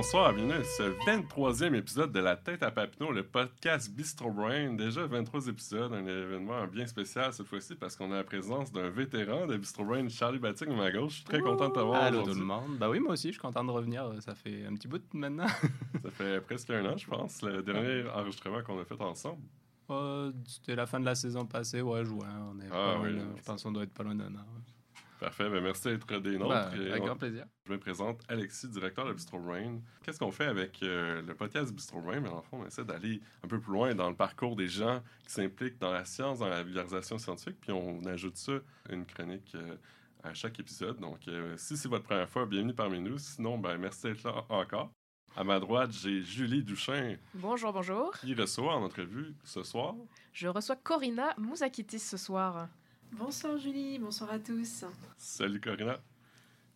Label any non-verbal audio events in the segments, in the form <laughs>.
Bonsoir, bienvenue à ce 23e épisode de La Tête à Papineau, le podcast Bistro Brain. Déjà 23 épisodes, un événement bien spécial cette fois-ci parce qu'on a la présence d'un vétéran de Bistro Brain, Charlie Batig, à ma gauche. Je suis très content de t'avoir Allô tout le monde. Bah oui, moi aussi, je suis content de revenir. Ça fait un petit bout maintenant. <laughs> Ça fait presque un an, je pense, le dernier enregistrement qu'on a fait ensemble. Euh, C'était la fin de la saison passée, ouais, juin. On est Ah oui, là. je pense qu'on doit être pas loin d'un an. ouais. Parfait, ben merci d'être des nôtres. Et avec on- grand plaisir. Je me présente Alexis, directeur de Bistro Brain. Qu'est-ce qu'on fait avec euh, le podcast Bistro Brain? Mais en fond, on essaie d'aller un peu plus loin dans le parcours des gens qui s'impliquent dans la science, dans la vulgarisation scientifique, puis on ajoute ça à une chronique euh, à chaque épisode. Donc, euh, si c'est votre première fois, bienvenue parmi nous. Sinon, ben merci d'être là encore. À ma droite, j'ai Julie Duchin Bonjour, bonjour. qui reçoit en entrevue ce soir? Je reçois Corina Mouzakitis ce soir. Bonsoir Julie, bonsoir à tous. Salut Corinna.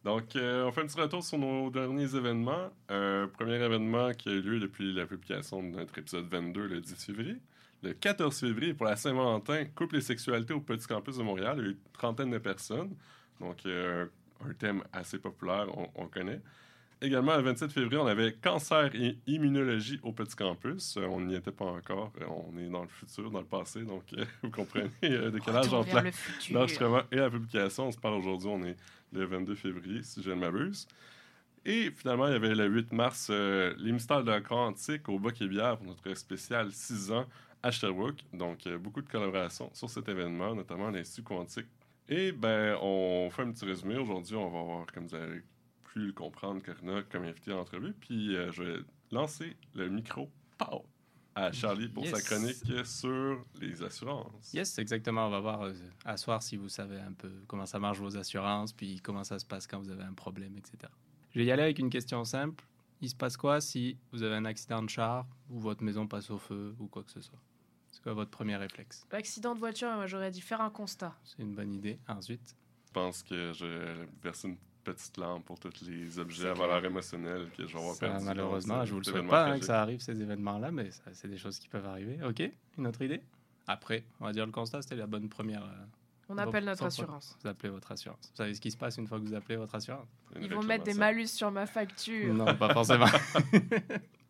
Donc, euh, on fait un petit retour sur nos derniers événements. Euh, premier événement qui a eu lieu depuis la publication de notre épisode 22 le 10 février. Le 14 février, pour la Saint-Valentin, couple et sexualité au Petit Campus de Montréal. Il y a eu une trentaine de personnes. Donc, euh, un thème assez populaire, on, on connaît. Également, le 27 février, on avait cancer et immunologie au Petit Campus. Euh, on n'y était pas encore. Euh, On est dans le futur, dans le passé. Donc, euh, <laughs> vous comprenez de quel âge futur. l'enregistrement et la publication. On se parle aujourd'hui, on est le 22 février, si je ne m'abuse. Et finalement, il y avait le 8 mars, les mystères de la Croix antique au Boc et Bière pour notre spécial 6 ans à Sherbrooke. Donc, beaucoup de collaborations sur cet événement, notamment l'Institut quantique. Et ben, on fait un petit résumé. Aujourd'hui, on va avoir, comme vous avez pu le comprendre, Karina comme invité à l'entrevue. Puis, euh, je vais lancer le micro pow, à Charlie pour sa Yes. chronique sur les assurances. Yes, exactement. On va voir euh, à soir si vous savez un peu comment ça marche vos assurances, puis comment ça se passe quand vous avez un problème, etc. Je vais y aller avec une question simple. Il se passe quoi si vous avez un accident de char ou votre maison passe au feu ou quoi que ce soit? C'est quoi votre premier réflexe? Accident de voiture, moi j'aurais dû faire un constat. C'est une bonne idée. Ensuite, Je pense que je verse une petite lampe pour tous les objets à valeur émotionnelle que je vais avoir ça, perdu. malheureusement, dans je vous le souhaite pas hein, que ça arrive ces événements-là, mais ça, c'est des choses qui peuvent arriver. Ok, une autre idée? Après, on va dire le constat, c'était la bonne première. euh, On appelle notre assurance. Vous appelez votre assurance. Vous savez ce qui se passe une fois que vous appelez votre assurance? Ils vont mettre des malus sur ma facture. Non, pas forcément. <laughs>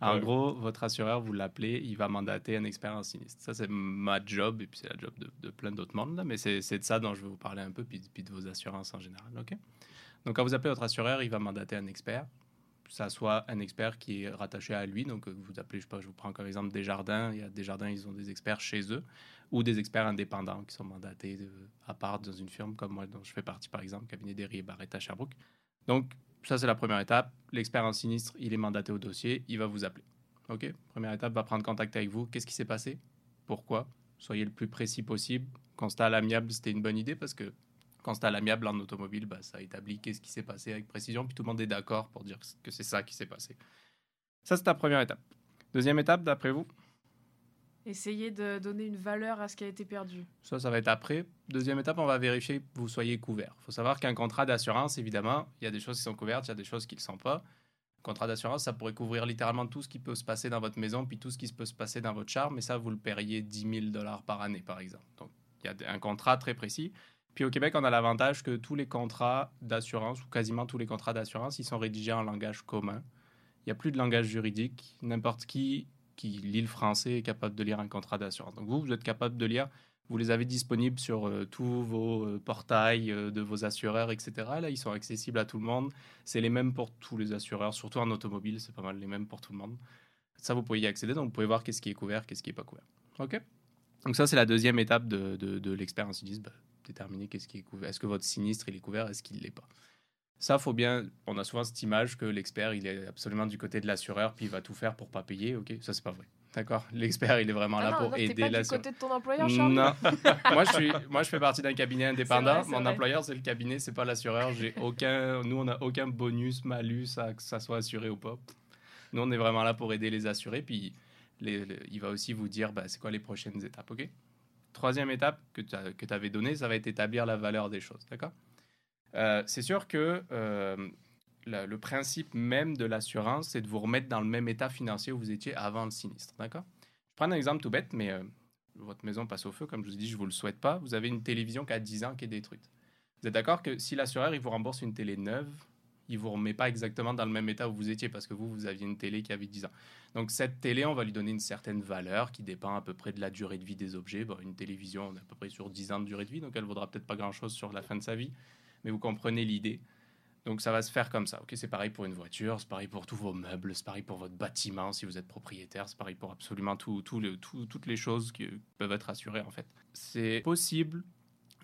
en Ouais. gros, votre assureur, vous l'appelez, il va mandater un expert en sinistre. Ça, c'est ma job, et puis c'est la job de, de plein d'autres mondes, là, mais c'est de ça dont je vais vous parler un peu, puis, puis de vos assurances en général. ok? Donc, quand vous appelez votre assureur, il va mandater un expert. Ça soit un expert qui est rattaché à lui, donc euh, vous appelez, je sais pas, je vous prends comme exemple Desjardins. Il y a Desjardins, ils ont des experts chez eux, ou des experts indépendants qui sont mandatés de- à part dans une firme comme moi, dont je fais partie par exemple, cabinet Derry et Barrett à Sherbrooke. Donc, ça, c'est la première étape. L'expert en sinistre, il est mandaté au dossier, il va vous appeler. OK? Première étape, va prendre contact avec vous. Qu'est-ce qui s'est passé? Pourquoi? Soyez le plus précis possible. Constat à l'amiable, c'était une bonne idée parce que constat à l'amiable en automobile, bah, ça établit qu'est-ce qui s'est passé avec précision, puis tout le monde est d'accord pour dire que c'est ça qui s'est passé. Ça, c'est la première étape. Deuxième étape, d'après vous? Essayez de donner une valeur à ce qui a été perdu. Ça, ça va être après. Deuxième étape, on va vérifier que vous soyez couvert. Il faut savoir qu'un contrat d'assurance, évidemment, il y a des choses qui sont couvertes, il y a des choses qui ne le sont pas. Un contrat d'assurance, ça pourrait couvrir littéralement tout ce qui peut se passer dans votre maison, puis tout ce qui peut se passer dans votre char, mais ça, vous le paieriez 10 000 dollars par année, par exemple. Donc, il y a un contrat très précis. Puis au Québec, on a l'avantage que tous les contrats d'assurance, ou quasiment tous les contrats d'assurance, ils sont rédigés en langage commun. Il n'y a plus de langage juridique. N'importe qui qui lit le français est capable de lire un contrat d'assurance. Donc vous, vous êtes capable de lire vous les avez disponibles sur euh, tous vos euh, portails euh, de vos assureurs, etc. Là, ils sont accessibles à tout le monde. C'est les mêmes pour tous les assureurs, surtout en automobile, c'est pas mal les mêmes pour tout le monde. Ça, vous pouvez y accéder, donc vous pouvez voir qu'est-ce qui est couvert, qu'est-ce qui n'est pas couvert. OK? Donc ça, c'est la deuxième étape de, de, de l'expert en sinistre. Déterminer qu'est-ce qui est couvert. Est-ce que votre sinistre, est couvert, est-ce qu'il ne l'est pas? Ça, faut bien. On a souvent cette image que l'expert, il est absolument du côté de l'assureur, puis il va tout faire pour pas payer. Ok, ça c'est pas vrai. D'accord? L'expert, il est vraiment Ah là non, pour non, aider l'assureur. côté de ton employeur, Charles? Non, <laughs> moi je suis, moi je fais partie d'un cabinet indépendant. vrai, Mon vrai. employeur c'est le cabinet, c'est pas l'assureur. J'ai aucun, nous on n'a aucun bonus, malus, à que ça soit assuré ou pas. Nous on est vraiment là pour aider les assurés. Puis les- les- il va aussi vous dire, bah, c'est quoi les prochaines étapes, ok? Troisième étape que tu avais donnée, ça va être établir la valeur des choses, d'accord? Euh, C'est sûr que euh, le principe même de l'assurance, c'est de vous remettre dans le même état financier où vous étiez avant le sinistre, d'accord? Je prends un exemple tout bête, mais euh, votre maison passe au feu, comme je vous ai dit, je ne vous le souhaite pas. Vous avez une télévision qui a 10 ans qui est détruite. Vous êtes d'accord que si l'assureur il vous rembourse une télé neuve, il ne vous remet pas exactement dans le même état où vous étiez parce que vous, vous aviez une télé qui avait 10 ans? Donc cette télé, on va lui donner une certaine valeur qui dépend à peu près de la durée de vie des objets. Bon, une télévision, on est à peu près sur 10 ans de durée de vie, donc elle vaudra peut-être pas grand-chose sur la fin de sa vie, mais vous comprenez l'idée. Donc ça va se faire comme ça. Ok, c'est pareil pour une voiture, c'est pareil pour tous vos meubles, c'est pareil pour votre bâtiment si vous êtes propriétaire, c'est pareil pour absolument tout, toutes les choses qui peuvent être assurées en fait. C'est possible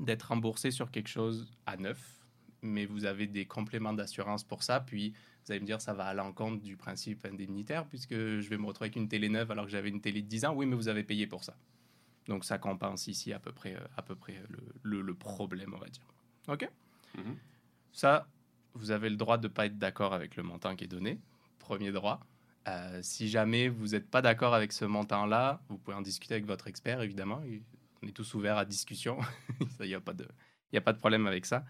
d'être remboursé sur quelque chose à neuf, mais vous avez des compléments d'assurance pour ça. Puis vous allez me dire ça va à l'encontre du principe indemnitaire puisque je vais me retrouver avec une télé neuve alors que j'avais une télé de 10 ans. Oui, mais vous avez payé pour ça. Donc ça compense ici à peu près, euh, à peu près le, le- le problème, on va dire. Ok? Mhm. ça, vous avez le droit de ne pas être d'accord avec le montant qui est donné. Premier droit. Euh, si jamais vous n'êtes pas d'accord avec ce montant-là, vous pouvez en discuter avec votre expert, évidemment. On est tous ouverts à discussion. <laughs> Il n'y a, pas de- problème avec ça.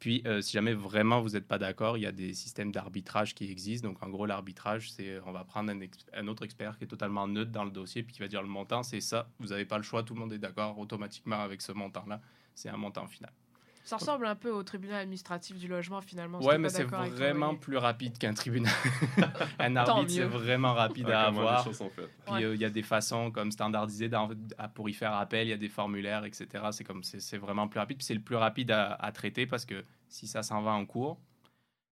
Puis, euh, si jamais vraiment vous n'êtes pas d'accord, il y a des systèmes d'arbitrage qui existent. Donc, en gros, l'arbitrage, c'est on va prendre un, un autre expert qui est totalement neutre dans le dossier, puis qui va dire le montant, c'est ça. Vous n'avez pas le choix, tout le monde est d'accord automatiquement avec ce montant-là. C'est un montant final. Ça ressemble un peu au tribunal administratif du logement finalement. Ouais, mais c'est vraiment plus rapide qu'un tribunal. <laughs> un arbitre, c'est vraiment rapide à avoir. choses. Puis Ouais. euh, il y a des façons comme standardisées pour y faire appel, il y a des formulaires, etc. C'est comme c'est c'est vraiment plus rapide. Puis c'est le plus rapide à, à traiter parce que si ça s'en va en cours,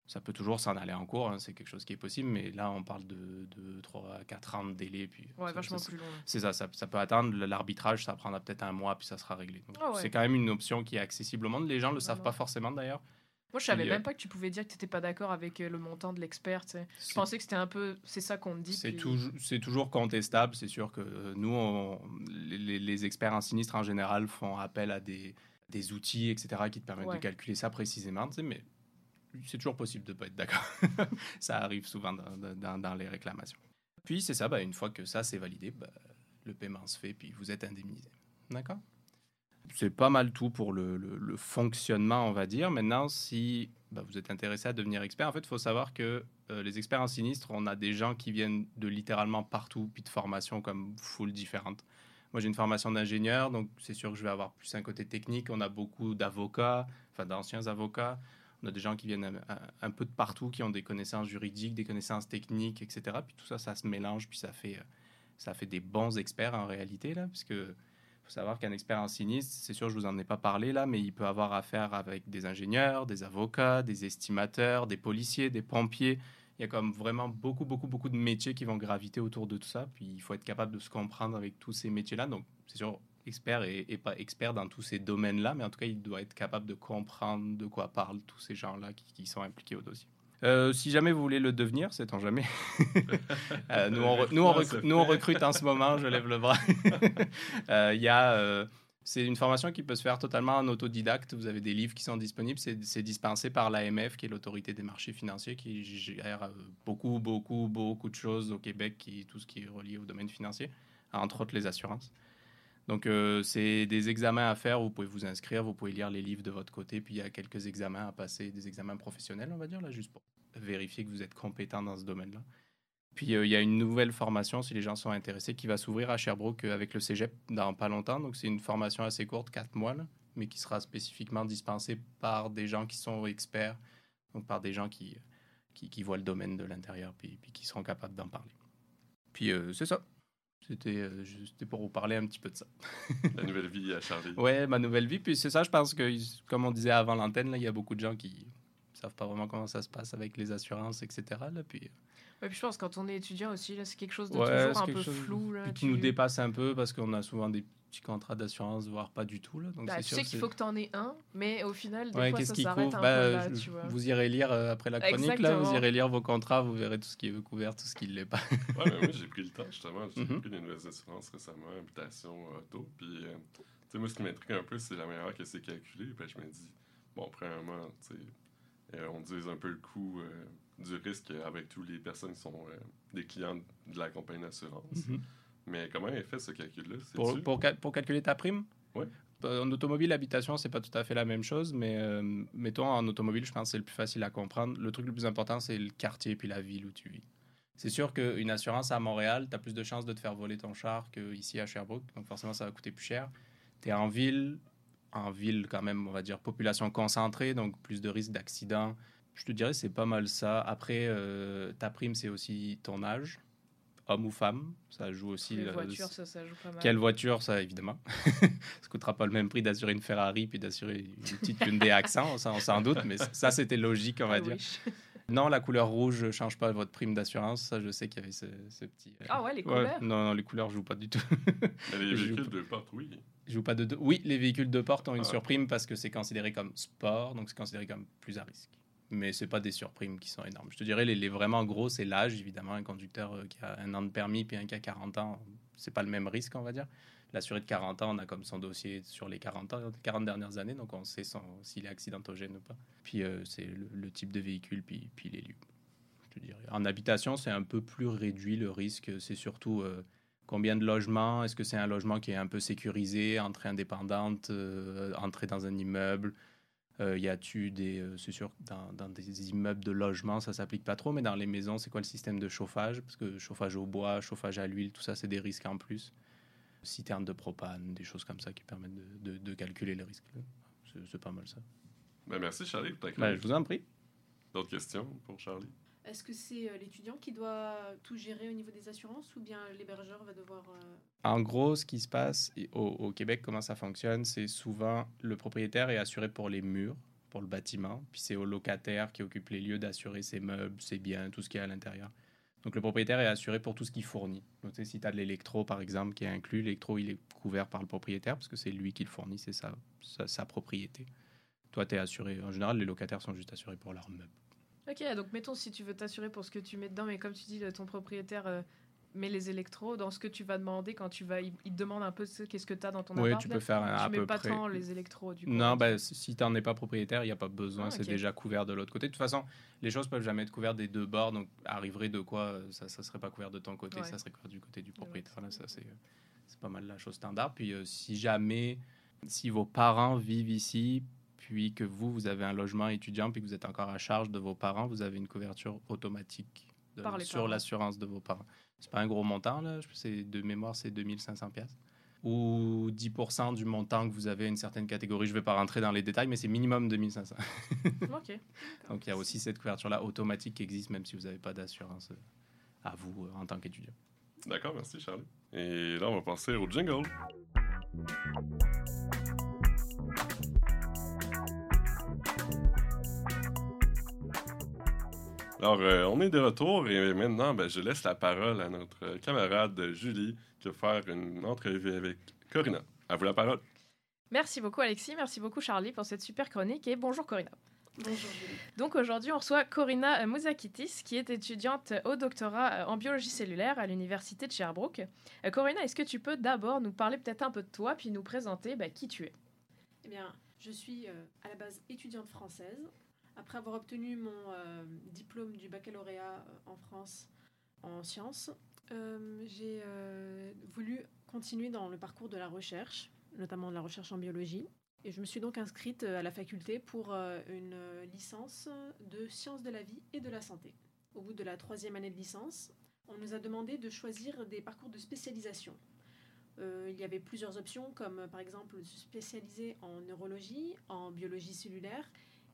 ça peut toujours s'en aller en cours. hein, c'est quelque chose qui est possible, mais là on parle de, de 3 à 4 ans de délai. Puis Ouais, ça- vachement ça- plus long. c'est ça, ça, ça peut attendre. L'arbitrage, ça prendra peut-être un mois, puis ça sera réglé. Ah ouais. C'est quand même une option qui est accessible au monde. Les gens ne le savent pas forcément d'ailleurs. Moi, je savais Puis, euh, même pas que tu pouvais dire que tu n'étais pas d'accord avec euh, le montant de l'expert. tu sais. Je pensais que c'était un peu. C'est ça qu'on dit. C'est puis- toujours, contestable. C'est sûr que euh, nous, on- les, les experts en sinistre en général font appel à des, des outils, etc., qui te permettent Ouais. de calculer ça précisément. tu sais, mais c'est toujours possible de ne pas être d'accord. <laughs> ça arrive souvent dans, les réclamations. Puis c'est ça, bah, une fois que ça c'est validé, bah, le paiement se fait, puis vous êtes indemnisé. D'accord? C'est pas mal tout pour le, fonctionnement, on va dire. Maintenant, si bah, vous êtes intéressé à devenir expert, en fait, il faut savoir que euh, les experts en sinistre, on a des gens qui viennent de littéralement partout, puis de formations comme full différentes. Moi, j'ai une formation d'ingénieur, donc c'est sûr que je vais avoir plus un côté technique. On a beaucoup d'avocats, enfin d'anciens avocats. On a des gens qui viennent un, un- peu de partout, qui ont des connaissances juridiques, des connaissances techniques, etc. Puis tout ça, ça se mélange, puis ça fait, euh, ça fait des bons experts en réalité, là, parce faut savoir qu'un expert en sinistre, c'est sûr, je vous en ai pas parlé là, mais il peut avoir affaire avec des ingénieurs, des avocats, des estimateurs, des policiers, des pompiers. Il y a comme vraiment beaucoup, beaucoup, beaucoup de métiers qui vont graviter autour de tout ça. Puis il faut être capable de se comprendre avec tous ces métiers-là. Donc, c'est sûr, expert et, et pas expert dans tous ces domaines-là, mais en tout cas, il doit être capable de comprendre de quoi parlent tous ces gens-là qui, qui sont impliqués au dossier. Euh, si jamais vous voulez le devenir, c'est en jamais. <laughs> Euh, nous, on, re- nous, on recrute, nous, on recrute en ce moment, je lève le bras. <laughs> Euh, y a, euh, c'est une formation qui peut se faire totalement en autodidacte. Vous avez des livres qui sont disponibles. C'est dispensé par l'AMF, qui est l'autorité des marchés financiers, qui gère beaucoup, beaucoup, beaucoup de choses au Québec, qui, tout ce qui est relié au domaine financier, entre autres les assurances. Donc, euh, c'est des examens à faire. Vous pouvez vous inscrire, vous pouvez lire les livres de votre côté. Puis, il y a quelques examens à passer, des examens professionnels, on va dire, là, juste pour vérifier que vous êtes compétent dans ce domaine-là. Puis euh, il y a une nouvelle formation, si les gens sont intéressés, qui va s'ouvrir à Sherbrooke euh, avec le cégep dans pas longtemps. Donc c'est une formation assez courte, 4 mois, mais qui sera spécifiquement dispensée par des gens qui sont experts, donc par des gens qui, voient le domaine de l'intérieur, puis, qui seront capables d'en parler. Puis c'est ça. C'était euh, juste pour vous parler un petit peu de ça. La nouvelle vie à Charlie. Ouais, ma nouvelle vie. Puis c'est ça, je pense que, comme on disait avant l'antenne, là, il y a beaucoup de gens qui savent pas vraiment comment ça se passe avec les assurances, etc. Là, puis Ouais, puis je pense que quand on est étudiant aussi, là, c'est quelque chose de Ouais, toujours un peu chose- flou. Là, puis qui nous dépasse un peu parce qu'on a souvent des petit contrat d'assurance, voire pas du tout. Là. Donc Bah, c'est tu sûr sais qu'il faut que tu en aies un, mais au final, des Ouais, fois, qu'est-ce ça s'arrête un Bah, peu là, je- tu vois. Vous irez lire euh, après la chronique, là, vous irez lire vos contrats, vous verrez tout ce qui est couvert, tout ce qui ne l'est pas. Ouais, mais moi, j'ai pris le temps, justement. J'ai Mhm. pris des nouvelles assurances récemment, habitation, auto. Puis, euh, tu sais, moi, ce qui m'intrigue un peu, c'est la manière que c'est calculé. Puis, je me dis, bon, premièrement, tu sais, euh, on divise un peu le coût euh, du risque avec toutes les personnes qui sont euh, des clients de la compagnie d'assurance. Mais comment est fait ce calcul-là? pour, Sais-tu? pour, cal- pour calculer ta prime? Ouais. Euh, En automobile, habitation, c'est pas tout à fait la même chose, mais euh, mettons en automobile, je pense que c'est le plus facile à comprendre. Le truc le plus important, c'est le quartier puis la ville où tu vis. C'est sûr qu'une assurance à Montréal, tu as plus de chances de te faire voler ton char qu'ici à Sherbrooke, donc forcément, ça va coûter plus cher. Tu es en ville, en ville quand même, on va dire population concentrée, donc plus de risques d'accident. Je te dirais, c'est pas mal ça. Après, euh, ta prime, c'est aussi ton âge, homme ou femme, ça joue aussi. Les euh, voitures, ça, ça joue pas mal. quelle voiture, ça, évidemment. <laughs> ça coûtera pas le même prix d'assurer une Ferrari puis d'assurer une petite Hyundai <laughs> Accent, ça, on s'en doute, mais ça, c'était logique, on va dire. <laughs> Non, la couleur rouge ne change pas votre prime d'assurance. Ça, je sais qu'il y avait ce, ce petit. euh, Ah ouais, les ouais, couleurs. non, non, les couleurs jouent pas du tout. Mais les je joue véhicules pas. de porte, oui. Ils jouent pas de. Oui, les véhicules de porte ont une Ah. surprime parce que c'est considéré comme sport, donc c'est considéré comme plus à risque. Mais c'est pas des surprimes qui sont énormes. Je te dirais, les, vraiment gros, c'est l'âge, évidemment. Un conducteur euh, qui a un an de permis puis un qui a 40 ans, c'est pas le même risque, on va dire. L'assuré de 40 ans, on a comme son dossier sur les 40, ans, 40 dernières années, donc on sait s'il est accidentogène ou pas. Puis euh, c'est le, type de véhicule, puis, puis les lieux. Dirais. En habitation, c'est un peu plus réduit le risque. C'est surtout euh, combien de logements? Est-ce que c'est un logement qui est un peu sécurisé, entrée indépendante, entrée dans un immeuble? Euh, y a-tu des. euh, c'est sûr, que dans, dans des immeubles de logement, ça s'applique pas trop, mais dans les maisons, c'est quoi le système de chauffage? Parce que chauffage au bois, chauffage à l'huile, tout ça, c'est des risques en plus. Citerne de propane, des choses comme ça qui permettent de, de- de calculer le risque. là. C'est, pas mal ça. Ben, merci, Charlie, pour ta Ben, je vous en prie. D'autres questions pour Charlie? Est-ce que c'est euh, l'étudiant qui doit tout gérer au niveau des assurances ou bien l'hébergeur va devoir... euh, En gros, ce qui se passe au, Québec, comment ça fonctionne, c'est souvent le propriétaire est assuré pour les murs, pour le bâtiment, puis c'est au locataire qui occupe les lieux d'assurer ses meubles, ses biens, tout ce qui est à l'intérieur. Donc le propriétaire est assuré pour tout ce qu'il fournit. Donc, si tu as de l'électro, par exemple, qui est inclus, l'électro, il est couvert par le propriétaire parce que c'est lui qui le fournit, c'est sa, sa propriété. Toi, tu es assuré. En général, les locataires sont juste assurés pour leurs meubles. Ok, donc mettons si tu veux t'assurer pour ce que tu mets dedans, mais comme tu dis, ton propriétaire euh, met les électros, dans ce que tu vas demander quand tu vas. Il, il te demande un peu tu qu'est-ce que tu as dans ton Oui, appart. tu peux faire un, à Tu mets peu pas près. tant les électros du coup. Non, ben, si si t'en es pas propriétaire, il n'y a pas besoin, Ah, c'est déjà couvert de l'autre côté. De toute façon, les choses peuvent jamais être couvertes des deux bords, donc arriverait de quoi, euh, ça ne serait pas couvert de ton côté, Ouais. ça serait couvert du côté du propriétaire. Là, ça, c'est, euh, c'est pas mal la chose standard. Puis euh, si jamais, si vos parents vivent ici, puis que vous, vous avez un logement étudiant, puis que vous êtes encore à charge de vos parents, vous avez une couverture automatique de- les sur parents. l'assurance de vos parents. C'est pas un gros montant, là, je- c'est, de mémoire, c'est 2500 pièces ou 10% du montant que vous avez à une certaine catégorie. Je ne vais pas rentrer dans les détails, mais c'est minimum 2500. <laughs> Ok. <laughs> Donc il y a aussi cette couverture-là automatique qui existe, même si vous n'avez pas d'assurance euh, à vous euh, en tant qu'étudiant. D'accord, merci, Charlie. Et là, on va passer au jingle. Alors, euh, on est de retour et maintenant, ben, je laisse la parole à notre camarade Julie qui va faire une entrevue avec Corinna. À vous la parole. Merci beaucoup Alexis, merci beaucoup Charlie pour cette super chronique et bonjour Corinna. Bonjour Julie. Donc aujourd'hui on reçoit Corinna Mouzakitis qui est étudiante au doctorat euh, en biologie cellulaire à l'université de Sherbrooke. Euh, Corinna, est-ce que tu peux d'abord nous parler peut-être un peu de toi puis nous présenter bah, qui tu es? Eh bien, je suis euh, à la base étudiante française. Après avoir obtenu mon euh, diplôme du baccalauréat euh, en France en sciences, euh, j'ai voulu continuer dans le parcours de la recherche, notamment de la recherche en biologie. Et je me suis donc inscrite à la faculté pour une licence de sciences de la vie et de la santé. Au bout de la troisième année de licence, on nous a demandé de choisir des parcours de spécialisation. Il y avait plusieurs options, comme par exemple se spécialiser en neurologie, en biologie cellulaire.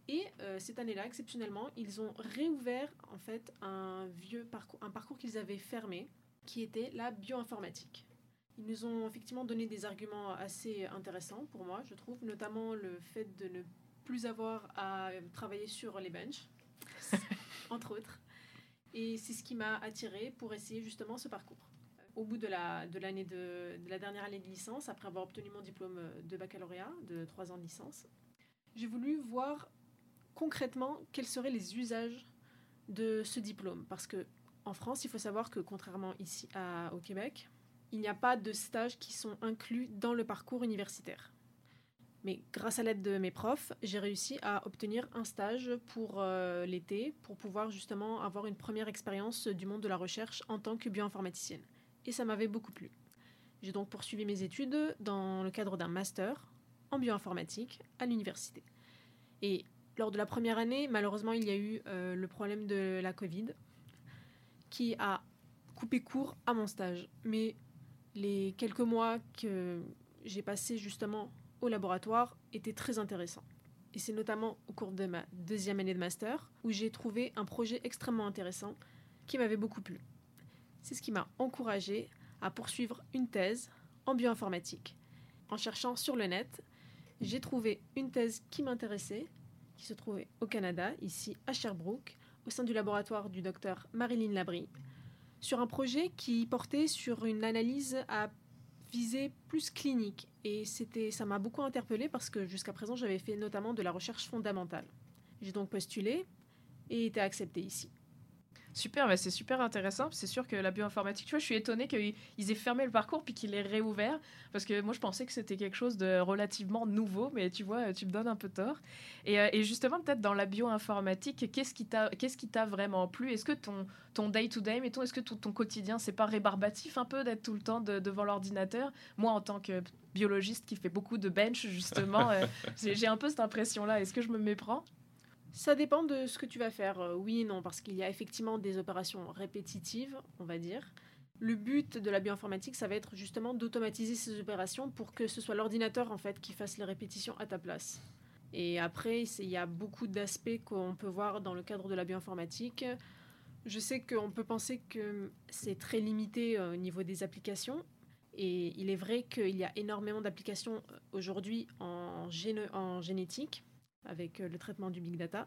Et euh, cette année-là, exceptionnellement, ils ont réouvert en fait un vieux parcours, un parcours qu'ils avaient fermé, qui était la bioinformatique. Ils nous ont effectivement donné des arguments assez intéressants pour moi, je trouve, notamment le fait de ne plus avoir à travailler sur les benches, <laughs> entre autres. Et c'est ce qui m'a attiré pour essayer justement ce parcours. au bout de la, de, l'année de, de la dernière année de licence, après avoir obtenu mon diplôme de baccalauréat de trois ans de licence, j'ai voulu voir concrètement quels seraient les usages de ce diplôme? Parce que en France, il faut savoir que contrairement ici au Québec, il n'y a pas de stages qui sont inclus dans le parcours universitaire. Mais grâce à l'aide de mes profs, j'ai réussi à obtenir un stage pour euh, l'été pour pouvoir justement avoir une première expérience du monde de la recherche en tant que bioinformaticienne. Et ça m'avait beaucoup plu. J'ai donc poursuivi mes études dans le cadre d'un master en bioinformatique à l'université. Et lors de la première année, malheureusement, il y a eu euh, le problème de la Covid qui a coupé court à mon stage. Mais les quelques mois que j'ai passés justement au laboratoire étaient très intéressants. Et c'est notamment au cours de ma deuxième année de master où j'ai trouvé un projet extrêmement intéressant qui m'avait beaucoup plu. C'est ce qui m'a encouragé à poursuivre une thèse en bioinformatique. En cherchant sur le net, j'ai trouvé une thèse qui m'intéressait, qui se trouvait au Canada, ici à Sherbrooke, au sein du laboratoire du docteur Marilyn Labrie, sur un projet qui portait sur une analyse à visée plus clinique. Et c'était, ça m'a beaucoup interpellée parce que jusqu'à présent, j'avais fait notamment de la recherche fondamentale. J'ai donc postulé et été acceptée ici. Super, mais c'est super intéressant. C'est sûr que la bioinformatique, tu vois, je suis étonnée qu'ils aient fermé le parcours puis qu'ils l'aient réouvert. Parce que moi, je pensais que c'était quelque chose de relativement nouveau, mais tu vois, tu me donnes un peu tort. Et, euh, et justement, peut-être dans la bioinformatique, qu'est-ce qui t'a vraiment plu? Est-ce que ton ton day-to-day, mettons, est-ce que ton, ton quotidien, c'est pas rébarbatif un peu d'être tout le temps devant l'ordinateur? Moi, en tant que biologiste qui fait beaucoup de bench, justement, euh, <laughs> j'ai un peu cette impression-là. Est-ce que je me méprends ça dépend de ce que tu vas faire, euh, oui et non, parce qu'il y a effectivement des opérations répétitives, on va dire. Le but de la bioinformatique, ça va être justement d'automatiser ces opérations pour que ce soit l'ordinateur en fait qui fasse les répétitions à ta place. Et après, il y a beaucoup d'aspects qu'on peut voir dans le cadre de la bioinformatique. Je sais qu'on peut penser que c'est très limité euh, au niveau des applications. Et il est vrai qu'il y a énormément d'applications euh, aujourd'hui en, en génétique avec euh, le traitement du big data.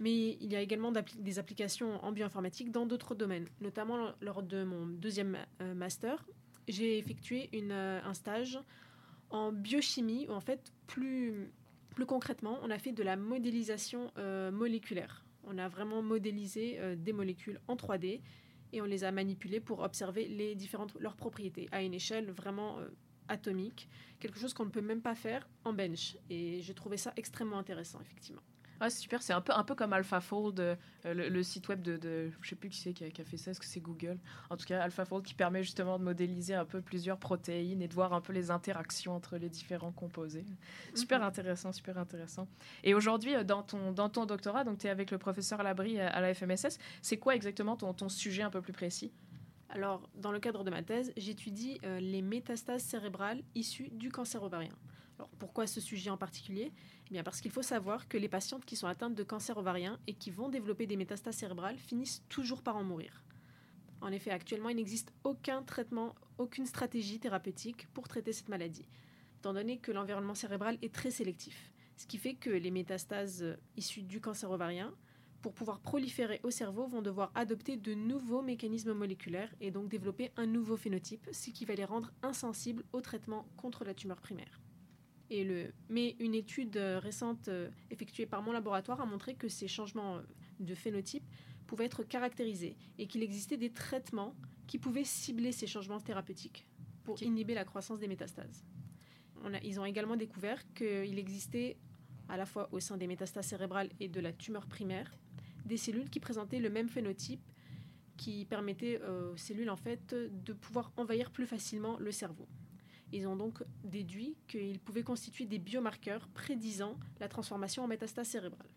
Mais il y a également des applications en bioinformatique dans d'autres domaines. Notamment lors de mon deuxième euh, master, j'ai effectué euh, un stage en biochimie où en fait, plus, plus concrètement, on a fait de la modélisation moléculaire. On a vraiment modélisé des molécules en 3D et on les a manipulées pour observer les différentes leurs propriétés à une échelle vraiment atomique, quelque chose qu'on ne peut même pas faire en bench. Et j'ai trouvé ça extrêmement intéressant, effectivement. Ah, c'est super, c'est un peu, un peu comme AlphaFold, euh, le, site web de, de je sais plus qui c'est qui, a fait ça, est-ce que c'est Google? En tout cas, AlphaFold qui permet justement de modéliser un peu plusieurs protéines et de voir un peu les interactions entre les différents composés. Super mhm. intéressant, super intéressant. Et aujourd'hui, euh, dans ton, dans ton doctorat, donc tu es avec le professeur Labrie à, la FMSS, c'est quoi exactement ton, ton sujet un peu plus précis? Alors, dans le cadre de ma thèse, j'étudie euh, les métastases cérébrales issues du cancer ovarien. Alors, pourquoi ce sujet en particulier? Eh bien Parce qu'il faut savoir que les patientes qui sont atteintes de cancer ovarien et qui vont développer des métastases cérébrales finissent toujours par en mourir. En effet, actuellement, il n'existe aucun traitement, aucune stratégie thérapeutique pour traiter cette maladie, étant donné que l'environnement cérébral est très sélectif. Ce qui fait que les métastases euh, issues du cancer ovarien pour pouvoir proliférer au cerveau, vont devoir adopter de nouveaux mécanismes moléculaires et donc développer un nouveau phénotype, ce qui va les rendre insensibles au traitement contre la tumeur primaire. Et le... Mais une étude euh, récente euh, effectuée par mon laboratoire a montré que ces changements euh, de phénotype pouvaient être caractérisés et qu'il existait des traitements qui pouvaient cibler ces changements thérapeutiques pour inhiber la croissance des métastases. On a... ils ont également découvert qu'il existait à la fois au sein des métastases cérébrales et de la tumeur primaire des cellules qui présentaient le même phénotype qui permettait aux cellules en fait de pouvoir envahir plus facilement le cerveau. Ils ont donc déduit qu'ils pouvaient constituer des biomarqueurs prédisant la transformation en métastase cérébrale.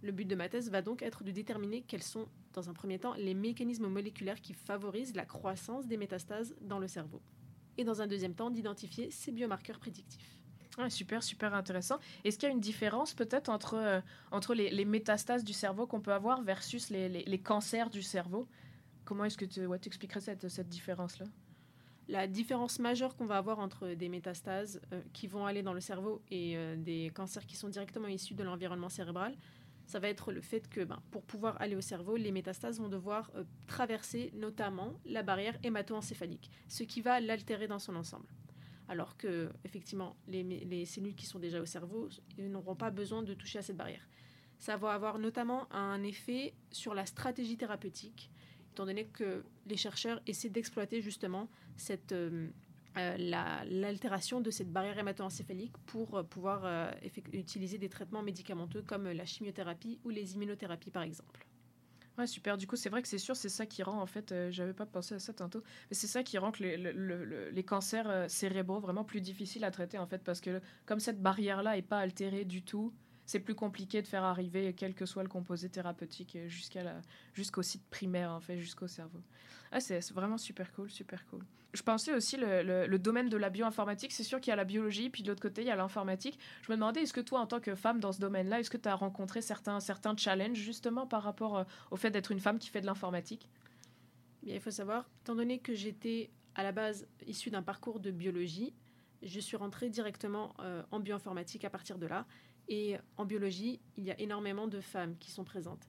Le but de ma thèse va donc être de déterminer quels sont, dans un premier temps, les mécanismes moléculaires qui favorisent la croissance des métastases dans le cerveau. Et dans un deuxième temps, d'identifier ces biomarqueurs prédictifs super, super intéressant. Est-ce qu'il y a une différence peut-être entre, euh, entre les, métastases du cerveau qu'on peut avoir versus les, cancers du cerveau? Comment est-ce que tu expliquerais cette, différence-là? La différence majeure qu'on va avoir entre des métastases euh, qui vont aller dans le cerveau et euh, des cancers qui sont directement issus de l'environnement cérébral, ça va être le fait que ben, pour pouvoir aller au cerveau, les métastases vont devoir traverser notamment la barrière hémato-encéphalique, ce qui va l'altérer dans son ensemble. Alors que, effectivement, les, les cellules qui sont déjà au cerveau n'auront pas besoin de toucher à cette barrière. Ça va avoir notamment un effet sur la stratégie thérapeutique, étant donné que les chercheurs essaient d'exploiter justement cette, euh, euh, l'altération de cette barrière hémato-encéphalique pour euh, pouvoir utiliser des traitements médicamenteux comme la chimiothérapie ou les immunothérapies par exemple. Ouais, super. Du coup, c'est vrai que c'est sûr, c'est ça qui rend, en fait, j'avais pas pensé à ça tantôt, mais c'est ça qui rend les, cancers cérébraux vraiment plus difficiles à traiter, en fait, parce que comme cette barrière-là est pas altérée du tout, c'est plus compliqué de faire arriver, quel que soit le composé thérapeutique, jusqu'à la, jusqu'au site primaire, en fait, jusqu'au cerveau. Ah, c'est vraiment super cool, super cool. Je pensais aussi le, le, domaine de la bioinformatique. C'est sûr qu'il y a la biologie, puis de l'autre côté, il y a l'informatique. Je me demandais, est-ce que toi, en tant que femme dans ce domaine-là, est-ce que tu as rencontré certains, certains challenges justement par rapport euh, au fait d'être une femme qui fait de l'informatique? Bien, il faut savoir, étant donné que j'étais à la base issue d'un parcours de biologie, je suis rentrée directement euh, en bioinformatique à partir de là. Et en biologie, il y a énormément de femmes qui sont présentes.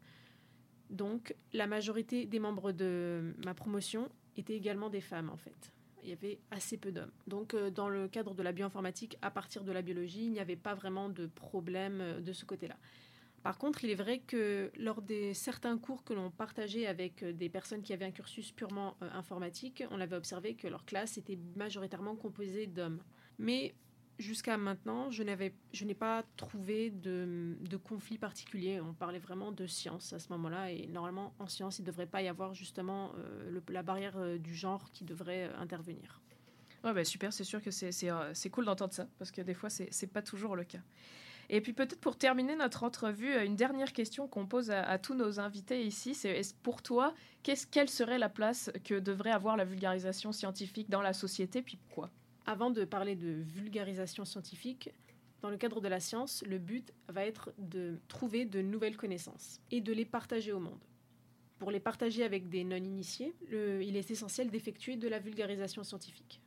Donc, la majorité des membres de ma promotion étaient également des femmes, en fait. Il y avait assez peu d'hommes. Donc, euh, dans le cadre de la bioinformatique, à partir de la biologie, il n'y avait pas vraiment de problème euh, de ce côté-là. Par contre, il est vrai que lors des certains cours que l'on partageait avec des personnes qui avaient un cursus purement informatique, on avait observé que leur classe était majoritairement composée d'hommes. Mais jusqu'à maintenant, je n'ai pas trouvé de, conflit particulier. On parlait vraiment de science à ce moment-là. Et normalement, en science, il ne devrait pas y avoir justement euh, la barrière euh, du genre qui devrait euh, intervenir. Ouais, bah, super, c'est sûr que c'est cool d'entendre ça, parce que des fois, ce n'est pas toujours le cas. Et puis peut-être pour terminer notre entrevue, une dernière question qu'on pose à, tous nos invités ici, c'est pour toi, quelle serait la place que devrait avoir la vulgarisation scientifique dans la société, puis pourquoi? Avant de parler de vulgarisation scientifique, dans le cadre de la science, le but va être de trouver de nouvelles connaissances et de les partager au monde. Pour les partager avec des non-initiés, il est essentiel d'effectuer de la vulgarisation scientifique.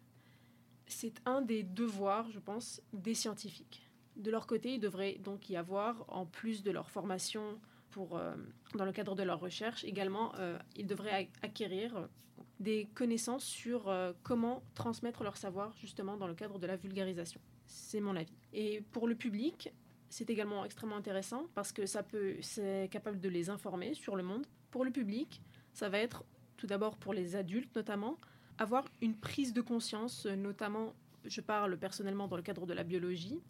C'est un des devoirs, je pense, des scientifiques. De leur côté, il devrait donc y avoir, en plus de leur formation pour, euh, dans le cadre de leur recherche, également, euh, ils devraient acquérir des connaissances sur euh, comment transmettre leur savoir justement dans le cadre de la vulgarisation. C'est mon avis. Et pour le public, c'est également extrêmement intéressant parce que ça peut, c'est capable de les informer sur le monde. Pour le public, ça va être tout d'abord pour les adultes notamment, avoir une prise de conscience, notamment, je parle personnellement dans le cadre de la biologie,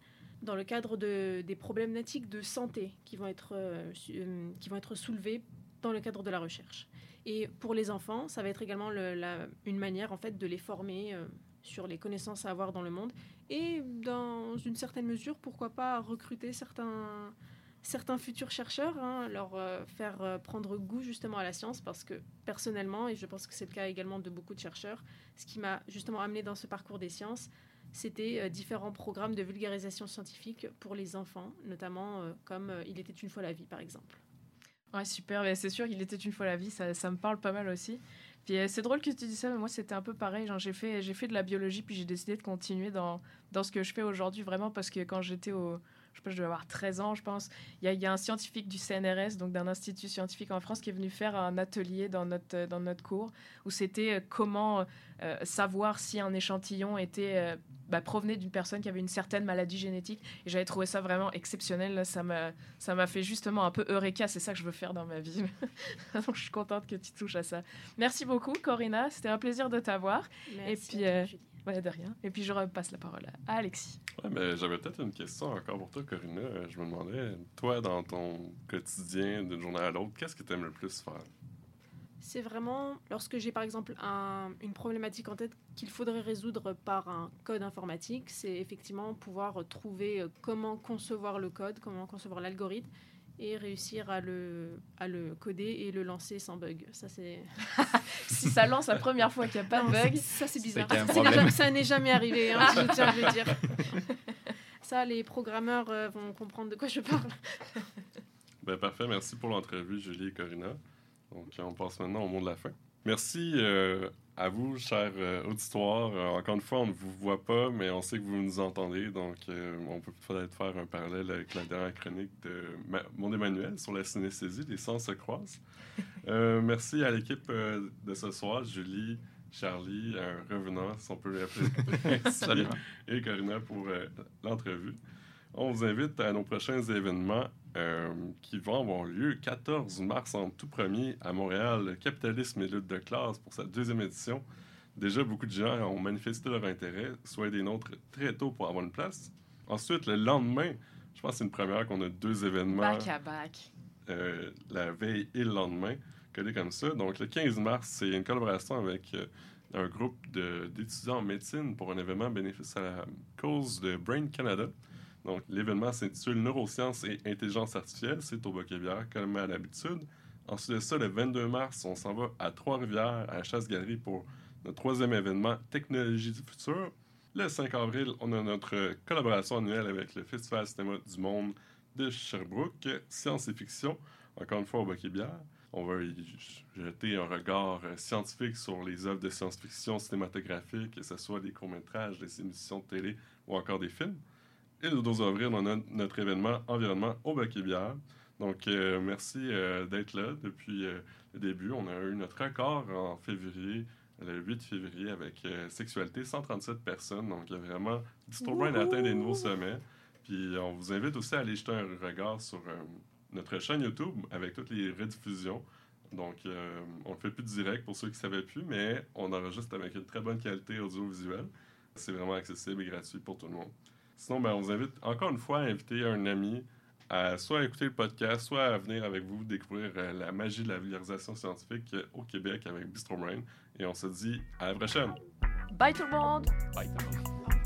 dans le cadre de, des problématiques de santé qui vont être, euh, euh, qui vont être soulevées dans le cadre de la recherche. Et pour les enfants, ça va être également une manière en fait de les former euh, sur les connaissances à avoir dans le monde et dans une certaine mesure, pourquoi pas recruter certains futurs chercheurs, hein, leur euh, faire euh, prendre goût justement à la science parce que personnellement, et je pense que c'est le cas également de beaucoup de chercheurs, ce qui m'a justement amené dans ce parcours des sciences, c'était différents programmes de vulgarisation scientifique pour les enfants, notamment comme Il était une fois la vie par exemple. Ouais, super. C'est sûr qu'il était une fois la vie, ça, ça me parle pas mal aussi. Puis euh, c'est drôle que tu dis ça, mais moi c'était un peu pareil. J'ai fait, fait de la biologie, puis j'ai décidé de continuer dans ce que je fais aujourd'hui, vraiment parce que quand j'étais au, je sais pas, je devais avoir 13 ans, je pense. Il y a, y a, un scientifique du CNRS, donc d'un institut scientifique en France, qui est venu faire un atelier dans notre, dans notre cours où c'était euh, comment euh, savoir si un échantillon était euh, bah, provenait d'une personne qui avait une certaine maladie génétique. Et j'avais trouvé ça vraiment exceptionnel. Ça m'a, ça m'a fait justement un peu eureka. C'est ça que je veux faire dans ma vie. <laughs> donc je suis contente que tu touches à ça. Merci beaucoup, Corinna. C'était un plaisir de t'avoir. Et puis. Ouais, de rien. Et puis je repasse la parole à Alexis. Ouais, mais j'avais peut-être une question encore pour toi, Corinna. Je me demandais, toi, dans ton quotidien d'une journée à l'autre, qu'est-ce que tu aimes le plus faire? C'est vraiment lorsque j'ai par exemple une problématique en tête qu'il faudrait résoudre par un code informatique, c'est effectivement pouvoir trouver euh, comment concevoir le code, comment concevoir l'algorithme et réussir à le, à le coder et le lancer sans bug. Ça, c'est... <laughs> si ça lance la première fois qu'il n'y a pas de bug, ça, c'est bizarre. <laughs> ça n'est jamais arrivé, hein, je tiens à le dire. <laughs> ça, les programmeurs euh, vont comprendre de quoi je parle. ben, parfait, merci pour l'entrevue, Julie et Corinna. Donc, on passe maintenant au mot de la fin. Merci euh, à vous, chers euh, auditoires. Euh, encore une fois, on ne vous voit pas, mais on sait que vous nous entendez. Donc, euh, on peut peut-être faire un parallèle avec la dernière chronique de Ma- Mon Emmanuel sur la synesthésie. Les sens se croisent. <laughs> Euh, merci à l'équipe euh, de ce soir, Julie, Charlie, un revenant, si on peut l'appeler. <laughs> Et Corinna pour euh, l'entrevue. On vous invite à nos prochains événements euh, qui vont avoir lieu 14 mars en tout premier à Montréal, Capitalisme et lutte de classe pour sa deuxième édition. Déjà, beaucoup de gens ont manifesté leur intérêt, soit des nôtres très tôt pour avoir une place. Ensuite, le lendemain, je pense que c'est une première qu'on a deux événements Back à back. euh, la veille et le lendemain, collés comme ça. Donc, le 15 mars, c'est une collaboration avec euh, un groupe d'étudiants en médecine pour un événement bénéfice à la cause de Brain Canada. Donc, l'événement s'intitule Neurosciences et intelligence artificielle. C'est au Boquet-Bière, comme à l'habitude. Ensuite de ça, le 22 mars, on s'en va à Trois-Rivières, à la Chasse-Galerie, pour notre troisième événement Technologie du futur. Le 5 avril, on a notre collaboration annuelle avec le Festival Cinéma du Monde de Sherbrooke, Science et Fiction, encore une fois au Boquet-Bière. On va y jeter un regard euh, scientifique sur les œuvres de science-fiction cinématographique, que ce soit des courts-métrages, des émissions de télé ou encore des films. Et le 12 avril, on a notre événement Environnement au Boquet-Bière. Donc, euh, merci euh, d'être là depuis euh, le début. On a eu notre record en février, le 8 février, avec Sexualité, 137 personnes. Donc, il y a vraiment... Distrobrain a atteint des nouveaux sommets. Puis, on vous invite aussi à aller jeter un regard sur notre chaîne YouTube avec toutes les rediffusions. Donc, on ne fait plus de direct pour ceux qui ne savaient plus, mais on enregistre avec une très bonne qualité audiovisuelle. C'est vraiment accessible et gratuit pour tout le monde. Sinon, ben, on vous invite encore une fois à inviter un ami à soit écouter le podcast, soit à venir avec vous découvrir euh, la magie de la vulgarisation scientifique euh, au Québec avec Bistrobrain. Et on se dit à la prochaine! Bye tout le monde! Bye, tout le monde.